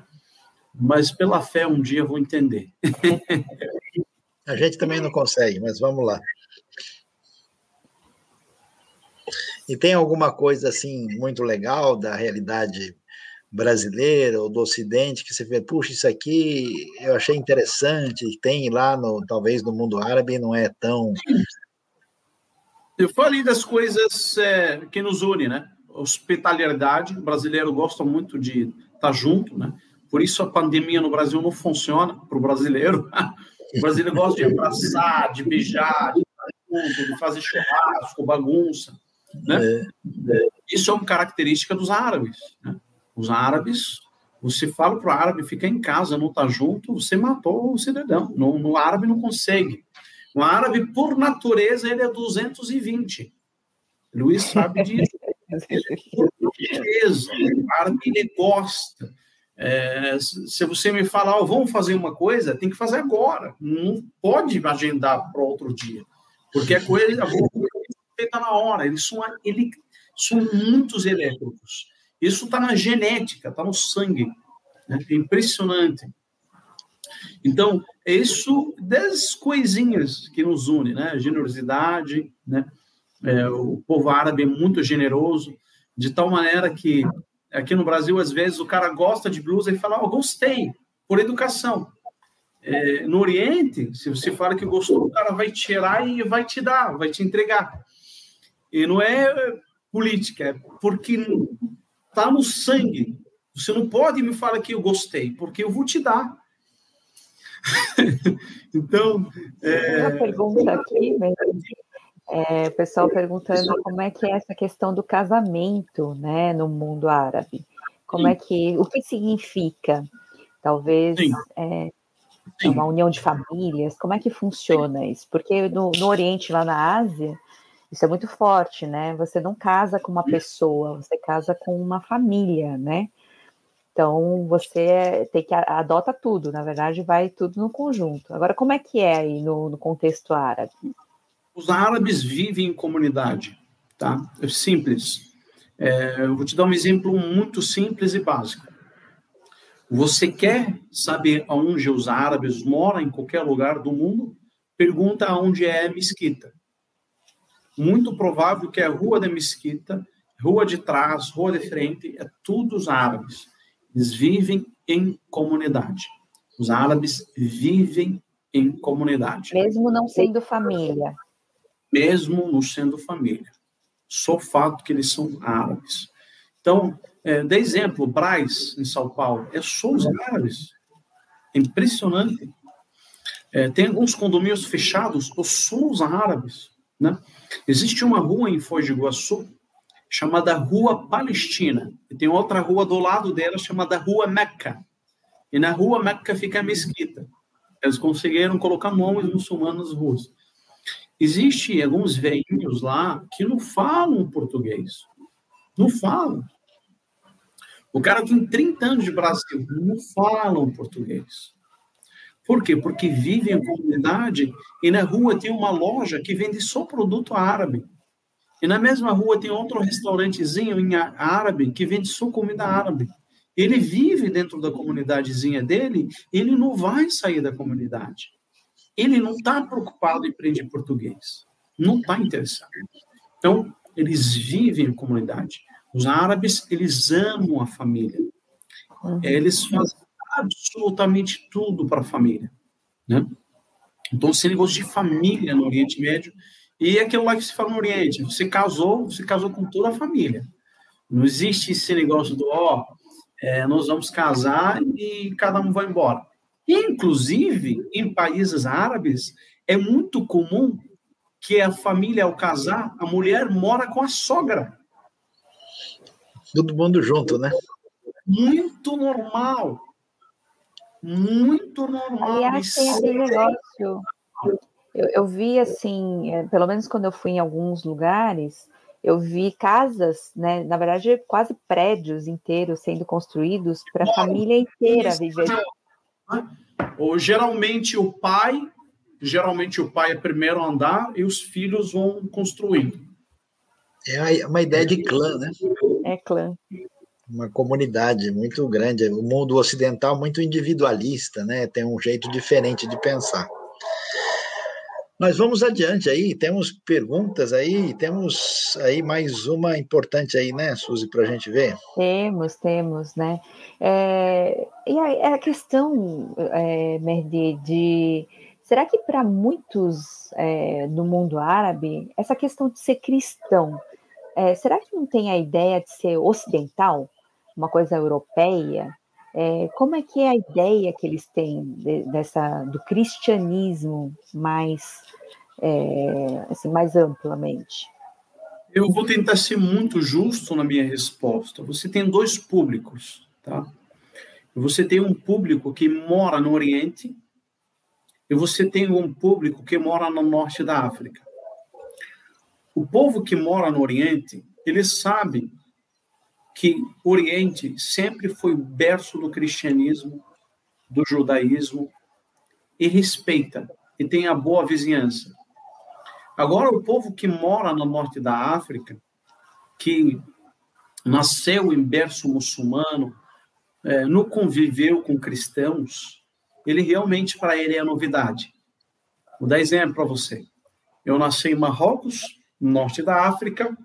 Mas pela fé um dia vou entender. A gente também não consegue, mas vamos lá. E tem alguma coisa assim muito legal da realidade brasileira ou do Ocidente que você vê, puxa, isso aqui eu achei interessante, tem lá no talvez no mundo árabe não é tão. Eu falei das coisas é, que nos unem, né? Hospitalidade, o brasileiro gosta muito de estar junto, né? Por isso a pandemia no Brasil não funciona para o brasileiro. O brasileiro gosta de abraçar, de beijar, de de fazer churrasco, bagunça. Né? É, é. Isso é uma característica dos árabes. Né? Os árabes, você fala para o árabe ficar em casa, não está junto, você matou o cidadão. No, no árabe não consegue. O árabe, por natureza, ele é 220. Luiz sabe disso. por natureza, o árabe ele gosta. É, se você me falar, oh, vamos fazer uma coisa, tem que fazer agora. Não pode agendar para outro dia. Porque a coisa, a feita na hora. Eles são, ele, são muitos elétricos. Isso está na genética, está no sangue. Né? É impressionante. Então, é isso das coisinhas que nos une, né? Generosidade, né? É, o povo árabe é muito generoso, de tal maneira que aqui no Brasil, às vezes, o cara gosta de blusa e fala, oh, gostei, por educação. É, no Oriente, se você fala que gostou, o cara vai tirar e vai te dar, vai te entregar. E não é política, é porque está no sangue. Você não pode me falar que eu gostei, porque eu vou te dar. então. É... Uma pergunta aqui, né? É, o pessoal perguntando como é que é essa questão do casamento, né, no mundo árabe. Como Sim. é que, o que significa? Talvez é, uma união de famílias. Como é que funciona isso? Porque no, no Oriente, lá na Ásia, isso é muito forte, né? Você não casa com uma pessoa, você casa com uma família, né? Então você tem que adota tudo, na verdade vai tudo no conjunto. Agora, como é que é aí no, no contexto árabe? Os árabes vivem em comunidade, tá? É simples. É, eu vou te dar um exemplo muito simples e básico. Você quer saber aonde os árabes moram em qualquer lugar do mundo? Pergunta aonde é a mesquita muito provável que a rua da mesquita, rua de trás, rua de frente, é tudo os árabes. Eles vivem em comunidade. Os árabes vivem em comunidade. Mesmo não sendo família. Mesmo não sendo família. Só o fato que eles são árabes. Então, é, de exemplo, Braz, em São Paulo, é só os árabes. É impressionante. É, tem alguns condomínios fechados, só os árabes. Né? Existe uma rua em Foz do Iguaçu chamada Rua Palestina, e tem outra rua do lado dela chamada Rua Meca. E na Rua Meca fica a mesquita. Eles conseguiram colocar nomes muçulmanos nas ruas. Existem alguns velhinhos lá que não falam português. Não falam. O cara tem 30 anos de Brasil, não falam português. Por quê? Porque vivem em comunidade e na rua tem uma loja que vende só produto árabe. E na mesma rua tem outro restaurantezinho em árabe que vende só comida árabe. Ele vive dentro da comunidadezinha dele, ele não vai sair da comunidade. Ele não está preocupado em aprender português. Não está interessado. Então, eles vivem em comunidade. Os árabes, eles amam a família. Uhum. Eles fazem absolutamente tudo para a família. Né? Então, esse negócio de família no Oriente Médio, e é aquilo lá que se fala no Oriente, você casou, você casou com toda a família. Não existe esse negócio do, ó, é, nós vamos casar e cada um vai embora. Inclusive, em países árabes, é muito comum que a família, ao casar, a mulher mora com a sogra. Todo mundo junto, né? Muito normal. Muito normal. Aliás, tem aquele negócio. Eu, eu vi, assim, é, pelo menos quando eu fui em alguns lugares, eu vi casas, né, na verdade, quase prédios inteiros sendo construídos para a família inteira viver. Ou geralmente o pai, geralmente o pai é primeiro andar e os filhos vão construindo. É uma ideia de clã, né? É clã. Uma comunidade muito grande. O mundo ocidental muito individualista, né? Tem um jeito diferente de pensar. Nós vamos adiante aí, temos perguntas aí, temos aí mais uma importante aí, né, Suzy, para a gente ver? Temos, temos, né? É, e a, a questão, é, Merdi, de será que para muitos é, no mundo árabe, essa questão de ser cristão, é, será que não tem a ideia de ser ocidental, uma coisa europeia? É, como é que é a ideia que eles têm de, dessa do cristianismo mais é, assim, mais amplamente? Eu vou tentar ser muito justo na minha resposta. Você tem dois públicos, tá? Você tem um público que mora no Oriente e você tem um público que mora no norte da África. O povo que mora no Oriente, ele sabe que o Oriente sempre foi berço do cristianismo, do judaísmo, e respeita, e tem a boa vizinhança. Agora, o povo que mora no norte da África, que nasceu em berço muçulmano, é, não conviveu com cristãos, ele realmente, para ele, é novidade. Vou dar exemplo para você. Eu nasci em Marrocos, no norte da África,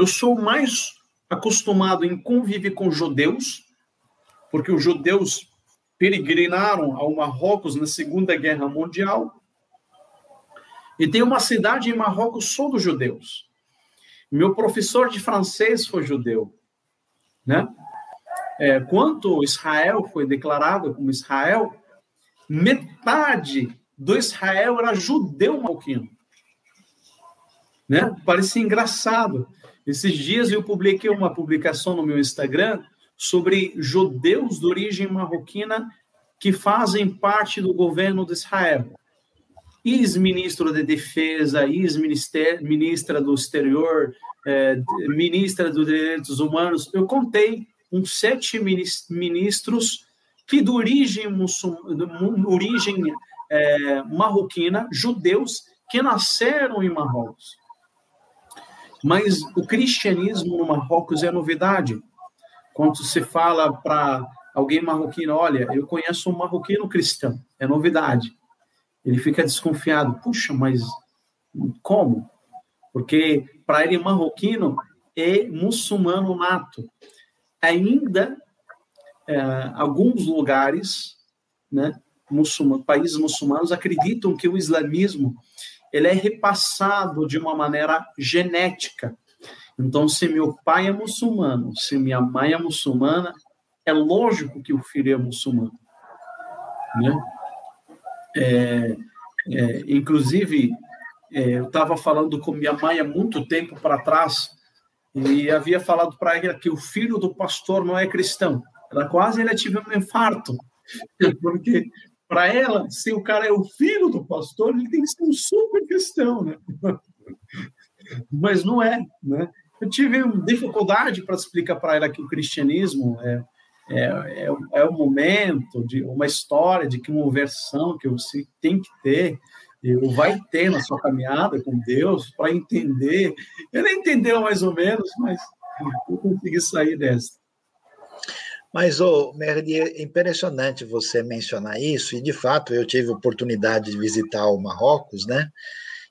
eu sou mais acostumado em conviver com judeus, porque os judeus peregrinaram ao Marrocos na Segunda Guerra Mundial. E tem uma cidade em Marrocos só dos judeus. Meu professor de francês foi judeu, né? É, quando Israel foi declarado como Israel, metade do Israel era judeu marroquino. Né? Parecia engraçado. Esses dias eu publiquei uma publicação no meu Instagram sobre judeus de origem marroquina que fazem parte do governo de Israel. Ex-ministro de Defesa, ex-ministra do Exterior, é, ministra dos Direitos Humanos. Eu contei uns sete ministros que de origem, de origem é, marroquina, judeus, que nasceram em Marrocos. Mas o cristianismo no Marrocos é novidade. Quando se fala para alguém marroquino, olha, eu conheço um marroquino cristão, é novidade. Ele fica desconfiado, puxa, mas como? Porque para ele marroquino é muçulmano nato. Ainda é, alguns lugares, né, muçulman, países muçulmanos acreditam que o islamismo ele é repassado de uma maneira genética. Então, se meu pai é muçulmano, se minha mãe é muçulmana, é lógico que o filho é muçulmano. Né? É, é, inclusive, é, eu estava falando com minha mãe há muito tempo para trás e havia falado para ela que o filho do pastor não é cristão. Ela quase ela tive um infarto, porque para ela, se o cara é o filho do pastor, ele tem que ser um super questão, né? Mas não é, né? Eu tive dificuldade para explicar para ela que o cristianismo é, é, é, é um momento, de uma história de que uma versão que você tem que ter, ou vai ter na sua caminhada com Deus para entender. Ele entendeu mais ou menos, mas eu consegui sair dessa. Mas, oh, Merdi, é impressionante você mencionar isso, e de fato eu tive oportunidade de visitar o Marrocos, né?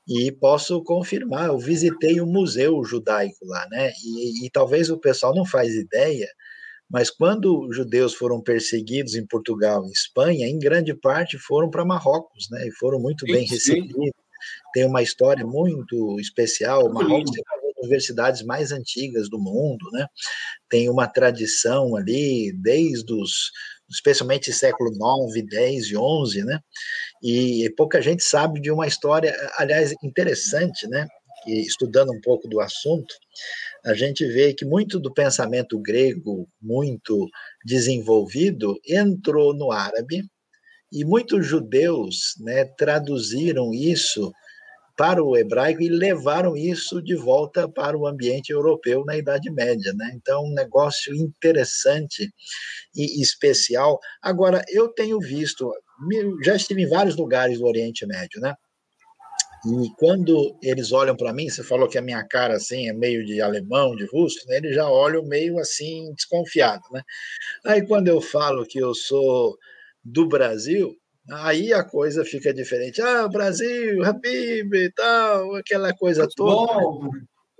E posso confirmar, eu visitei o museu judaico lá, né? E, e talvez o pessoal não faz ideia, mas quando os judeus foram perseguidos em Portugal e Espanha, em grande parte foram para Marrocos, né? E foram muito bem recebidos. Tem uma história muito especial. O Marrocos tem uma das universidades mais antigas do mundo, né? Tem uma tradição ali desde os, especialmente século 9, 10 e 11, né? E pouca gente sabe de uma história, aliás, interessante, né? Estudando um pouco do assunto, a gente vê que muito do pensamento grego, muito desenvolvido, entrou no árabe, e muitos judeus né, traduziram isso para o hebraico e levaram isso de volta para o ambiente europeu na Idade Média. Né? Então, um negócio interessante e especial. Agora, eu tenho visto, já estive em vários lugares do Oriente Médio, né? E quando eles olham para mim, você falou que a minha cara assim é meio de alemão, de russo, né? eles já olham meio assim desconfiado, né? Aí quando eu falo que eu sou do Brasil, aí a coisa fica diferente. Ah, Brasil, Habib e tal, aquela coisa toda. Bom.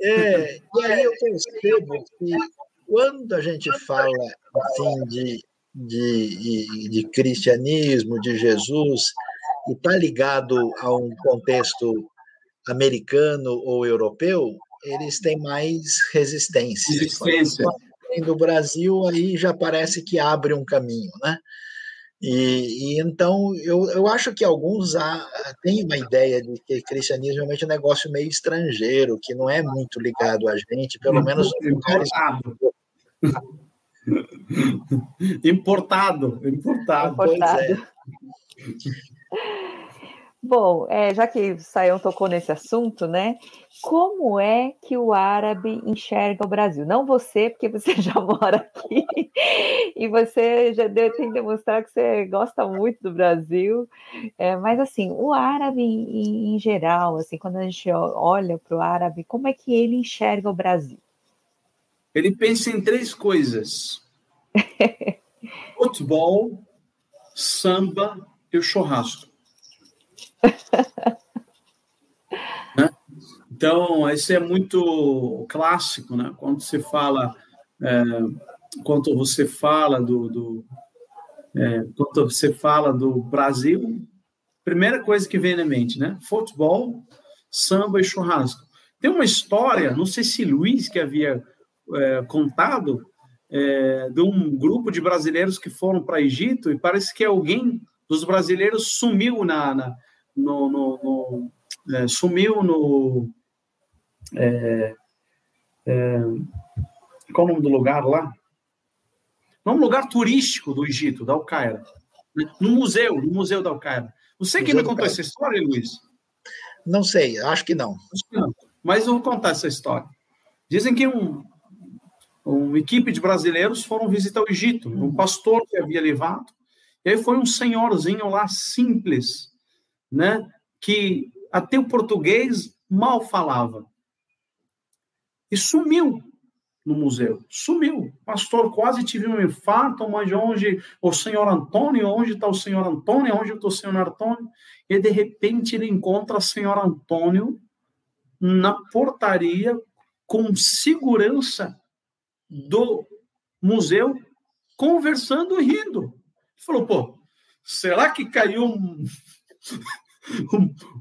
É, e aí eu percebo que quando a gente fala assim de, de, de cristianismo, de Jesus, e está ligado a um contexto americano ou europeu, eles têm mais resistência. Resistência. No Brasil, aí já parece que abre um caminho, né? E, e, então eu, eu acho que alguns há, têm uma ideia de que cristianismo realmente é um negócio meio estrangeiro, que não é muito ligado a gente, pelo menos importado. importado, importado. importado. É. Bom, é, já que o Saião tocou nesse assunto, né? Como é que o árabe enxerga o Brasil? Não você, porque você já mora aqui e você já tem demonstrar que você gosta muito do Brasil. É, mas assim, o árabe em, em geral, assim, quando a gente olha para o árabe, como é que ele enxerga o Brasil? Ele pensa em três coisas: futebol, samba e o churrasco. né? Então, esse é muito clássico, né? Quando você fala, é, quando você fala do, do é, quando você fala do Brasil, primeira coisa que vem na mente, né? Futebol, samba e churrasco. Tem uma história, não sei se Luiz que havia é, contado, é, de um grupo de brasileiros que foram para Egito e parece que alguém dos brasileiros sumiu na, na no, no, no é, sumiu no. É, é, qual o nome do lugar lá? Num lugar turístico do Egito, da Alcaira. Né? No museu, no Museu da Alcaira. Você que me contou essa história, Luiz? Não sei, acho que não. Acho que não. Mas eu vou contar essa história. Dizem que um, uma equipe de brasileiros foram visitar o Egito, um pastor que havia levado, e aí foi um senhorzinho lá simples, né, que até o português mal falava. E sumiu no museu. Sumiu. Pastor quase tive um infarto, mas onde o senhor Antônio? Onde está o senhor Antônio? Onde está o senhor Antônio? E de repente ele encontra o senhor Antônio na portaria com segurança do museu, conversando e rindo. Ele falou, pô, será que caiu um,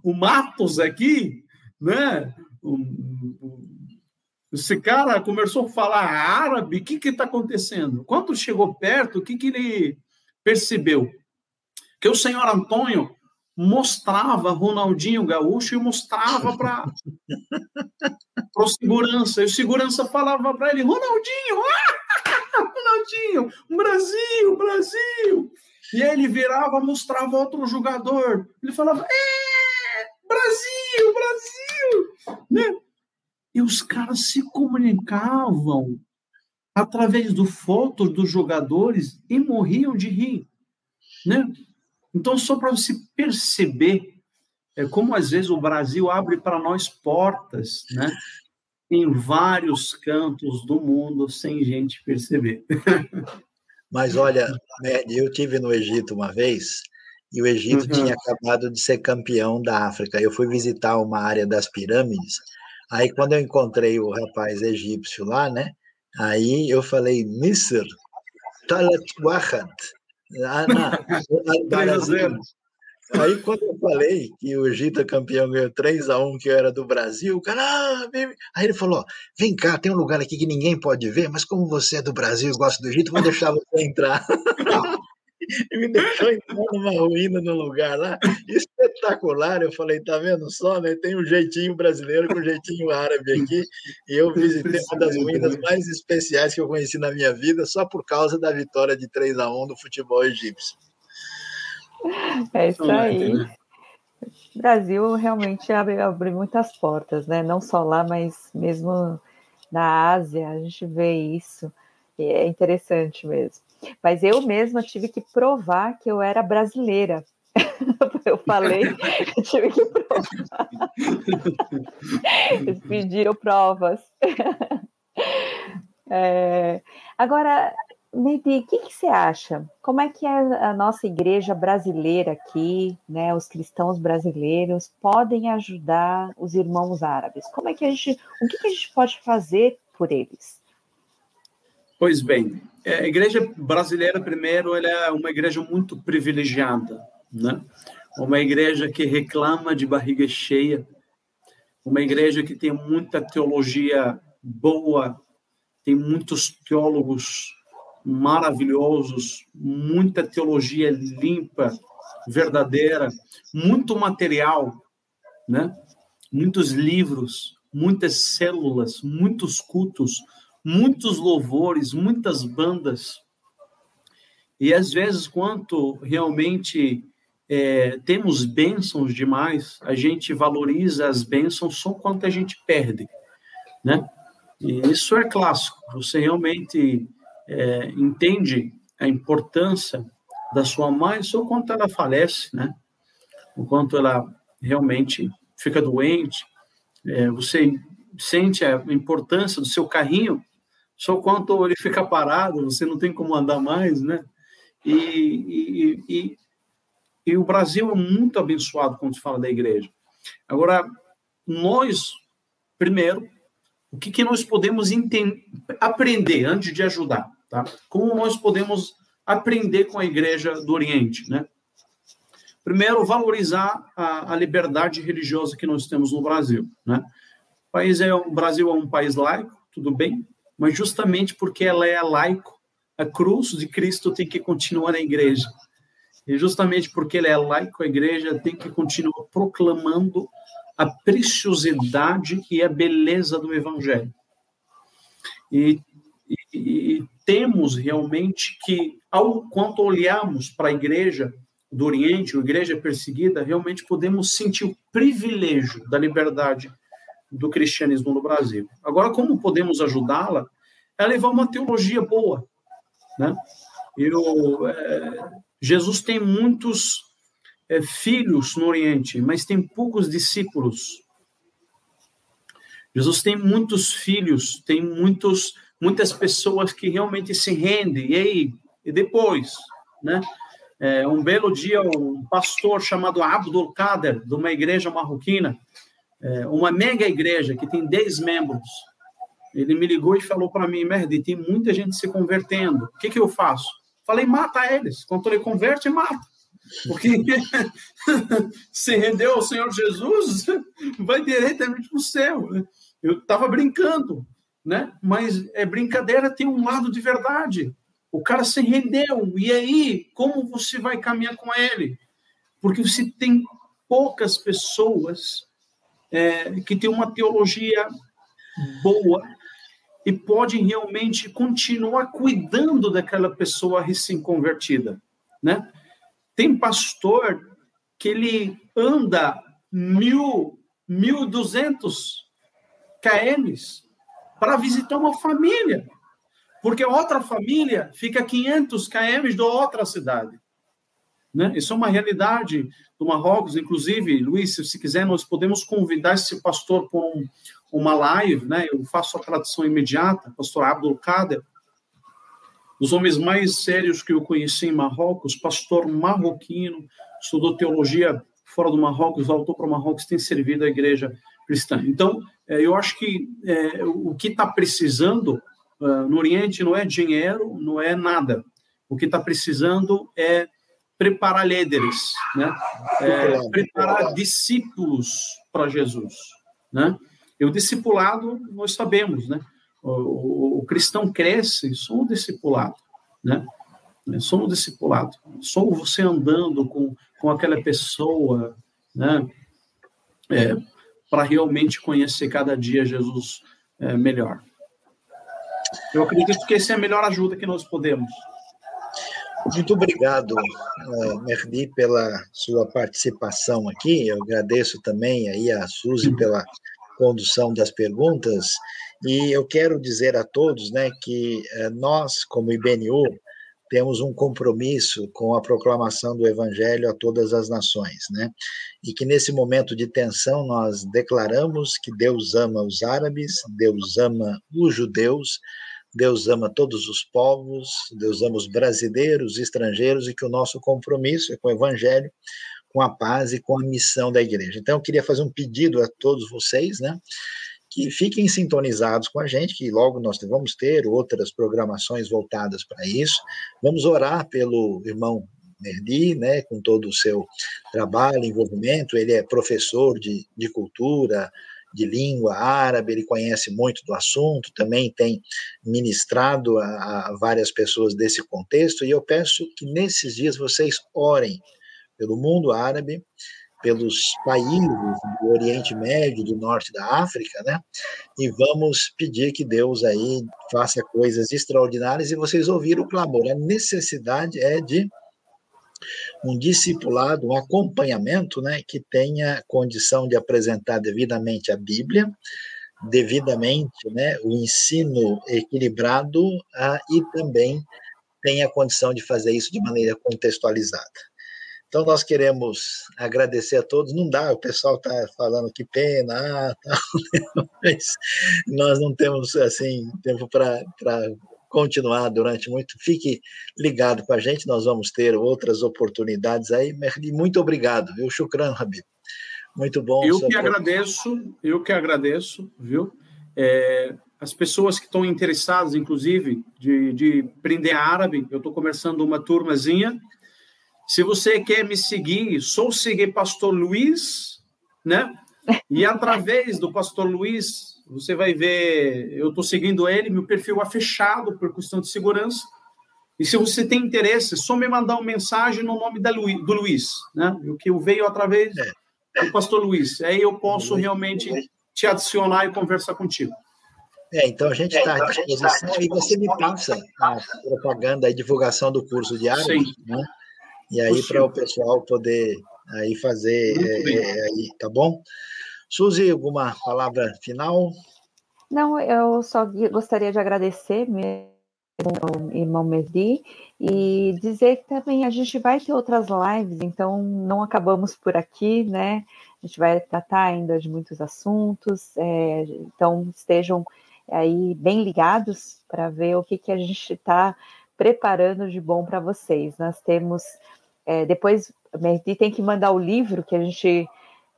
o, o Matos aqui, né? esse cara começou a falar árabe, o que está acontecendo? Quando chegou perto, o que, que ele percebeu? Que o senhor Antônio mostrava Ronaldinho Gaúcho e mostrava para o segurança. E o segurança falava para ele: Ronaldinho, ah, Ronaldinho, Brasil, Brasil. E aí ele virava, mostrava outro jogador. Ele falava: é, Brasil, Brasil! Né? E os caras se comunicavam através do fotos dos jogadores e morriam de rir. Né? Então, só para você perceber é, como às vezes o Brasil abre para nós portas, né? em vários cantos do mundo sem gente perceber. Mas olha, né, eu tive no Egito uma vez e o Egito uhum. tinha acabado de ser campeão da África. Eu fui visitar uma área das pirâmides. Aí quando eu encontrei o rapaz egípcio lá, né? Aí eu falei, Misr, Talat Wahad, Ana, Aí, quando eu falei que o Egito campeão ganhou 3x1, que eu era do Brasil, o cara. Ah, aí ele falou: vem cá, tem um lugar aqui que ninguém pode ver, mas como você é do Brasil e gosta do Egito, vou deixar você entrar. e me deixou entrar numa ruína no lugar lá, espetacular. Eu falei: tá vendo só, né? Tem um jeitinho brasileiro com um jeitinho árabe aqui. E eu visitei uma das ruínas mais especiais que eu conheci na minha vida, só por causa da vitória de 3x1 do futebol egípcio. É isso aí. Né? O Brasil realmente abre, abre muitas portas, né? Não só lá, mas mesmo na Ásia, a gente vê isso. E é interessante mesmo. Mas eu mesma tive que provar que eu era brasileira. Eu falei, eu tive que provar. Eles pediram provas. É, agora, Neide, o que, que, você acha? Como é que a, nossa igreja brasileira aqui, né, os cristãos brasileiros, podem ajudar os irmãos árabes? Como é que a gente, o que, que a gente pode fazer por eles? Pois bem, é, a igreja brasileira, primeiro, ela é uma igreja muito privilegiada, né? Uma igreja que reclama de barriga cheia, uma igreja que tem muita teologia boa, tem muitos teólogos maravilhosos, muita teologia limpa, verdadeira, muito material, né? Muitos livros, muitas células, muitos cultos, muitos louvores, muitas bandas. E às vezes, quanto realmente é, temos bênçãos demais, a gente valoriza as bênçãos só quanto a gente perde, né? E isso é clássico. Você realmente é, entende a importância da sua mãe só quanto ela falece, né? O quanto ela realmente fica doente. É, você sente a importância do seu carrinho só quanto ele fica parado, você não tem como andar mais, né? E, e, e, e o Brasil é muito abençoado quando se fala da igreja. Agora, nós, primeiro, o que, que nós podemos aprender antes de ajudar? Tá? Como nós podemos aprender com a Igreja do Oriente? Né? Primeiro, valorizar a, a liberdade religiosa que nós temos no Brasil. Né? O, país é, o Brasil é um país laico, tudo bem, mas justamente porque ela é laico, a cruz de Cristo tem que continuar na igreja. E justamente porque ele é laico, a igreja tem que continuar proclamando a preciosidade e a beleza do evangelho. E, e, e temos realmente que, ao quanto olhamos para a igreja do Oriente, a igreja perseguida, realmente podemos sentir o privilégio da liberdade do cristianismo no Brasil. Agora, como podemos ajudá-la? É levar uma teologia boa, né? Eu, é, Jesus tem muitos é, filhos no Oriente, mas tem poucos discípulos. Jesus tem muitos filhos, tem muitos muitas pessoas que realmente se rendem. E aí, e depois, né? É, um belo dia, um pastor chamado Abdul Kader, de uma igreja marroquina, é, uma mega igreja que tem 10 membros, ele me ligou e falou para mim, Merdi, tem muita gente se convertendo, o que, que eu faço? Falei, mata eles. Quando ele converte, mata. Porque se rendeu ao Senhor Jesus, vai diretamente para o céu. Né? Eu estava brincando, né? Mas é brincadeira tem um lado de verdade. O cara se rendeu e aí como você vai caminhar com ele? Porque você tem poucas pessoas é, que têm uma teologia boa e podem realmente continuar cuidando daquela pessoa recém-convertida. né? Tem pastor que ele anda mil, mil duzentos km para visitar uma família, porque outra família fica 500 km da outra cidade. Né? Isso é uma realidade do Marrocos. Inclusive, Luiz, se quiser, nós podemos convidar esse pastor para um, uma live. Né? Eu faço a tradução imediata, pastor Abdul Kader, dos homens mais sérios que eu conheci em Marrocos, pastor marroquino, estudou teologia fora do Marrocos, voltou para o Marrocos, tem servido a igreja cristã. Então, é, eu acho que é, o que está precisando é, no Oriente não é dinheiro, não é nada. O que está precisando é preparar líderes, né? É, preparar discípulos para Jesus, né? E o discipulado nós sabemos, né? O, o, o cristão cresce, sou um discipulado, né? Sou um discipulado, sou você andando com, com aquela pessoa, né? É, para realmente conhecer cada dia Jesus é, melhor. Eu acredito que essa é a melhor ajuda que nós podemos. Muito obrigado, uh, Merdi, pela sua participação aqui. Eu agradeço também aí a Suzy pela condução das perguntas. E eu quero dizer a todos né, que uh, nós, como IBNU, temos um compromisso com a proclamação do Evangelho a todas as nações, né? E que nesse momento de tensão nós declaramos que Deus ama os árabes, Deus ama os judeus, Deus ama todos os povos, Deus ama os brasileiros, estrangeiros e que o nosso compromisso é com o Evangelho, com a paz e com a missão da igreja. Então, eu queria fazer um pedido a todos vocês, né? Que fiquem sintonizados com a gente, que logo nós vamos ter outras programações voltadas para isso. Vamos orar pelo irmão Merdi, né, com todo o seu trabalho, envolvimento. Ele é professor de, de cultura, de língua árabe, ele conhece muito do assunto, também tem ministrado a, a várias pessoas desse contexto, e eu peço que nesses dias vocês orem pelo mundo árabe, pelos países do Oriente Médio, do Norte da África, né? E vamos pedir que Deus aí faça coisas extraordinárias. E vocês ouviram o clamor. A necessidade é de um discipulado, um acompanhamento, né, que tenha condição de apresentar devidamente a Bíblia, devidamente, né, o ensino equilibrado ah, e também tenha condição de fazer isso de maneira contextualizada. Então, nós queremos agradecer a todos. Não dá, o pessoal está falando que pena, ah, mas nós não temos assim tempo para continuar durante muito. Fique ligado com a gente, nós vamos ter outras oportunidades aí. Merli, muito obrigado, viu? Shukran, Habib. Muito bom. Eu que agradeço, eu que agradeço, viu? É, as pessoas que estão interessadas, inclusive, de, de aprender árabe, eu estou começando uma turmazinha. Se você quer me seguir, sou seguir Pastor Luiz, né? E através do Pastor Luiz, você vai ver, eu estou seguindo ele, meu perfil é fechado por questão de segurança. E se você tem interesse, é só me mandar uma mensagem no nome da Lu, do Luiz, né? O que eu veio através é. do pastor Luiz. Aí eu posso realmente te adicionar e conversar contigo. É, então a gente está é, então à disposição tá e você me passa a propaganda e divulgação do curso de árabe, né? E aí para o pessoal poder aí fazer, é, é, aí, tá bom? Suzy, alguma palavra final? Não, eu só gostaria de agradecer mesmo ao irmão Medi e dizer que também a gente vai ter outras lives, então não acabamos por aqui, né? A gente vai tratar ainda de muitos assuntos, é, então estejam aí bem ligados para ver o que, que a gente está preparando de bom para vocês. Nós temos, é, depois, Medi tem que mandar o livro que a gente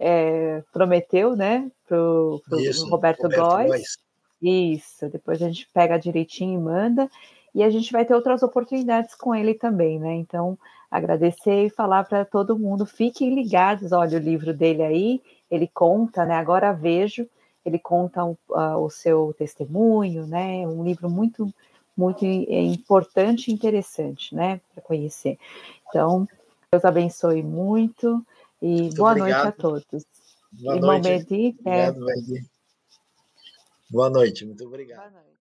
é, prometeu, né, para o Roberto, Roberto Góes. Isso, depois a gente pega direitinho e manda, e a gente vai ter outras oportunidades com ele também, né? Então, agradecer e falar para todo mundo, fiquem ligados, olha o livro dele aí, ele conta, né? Agora vejo, ele conta o seu testemunho, né? Um livro muito, muito importante e interessante, né? Para conhecer. Então, Deus abençoe muito. E Muito boa obrigado. noite a todos. Boa Irmão noite. Medi, é... Obrigado, Boa noite, muito obrigado. Boa noite.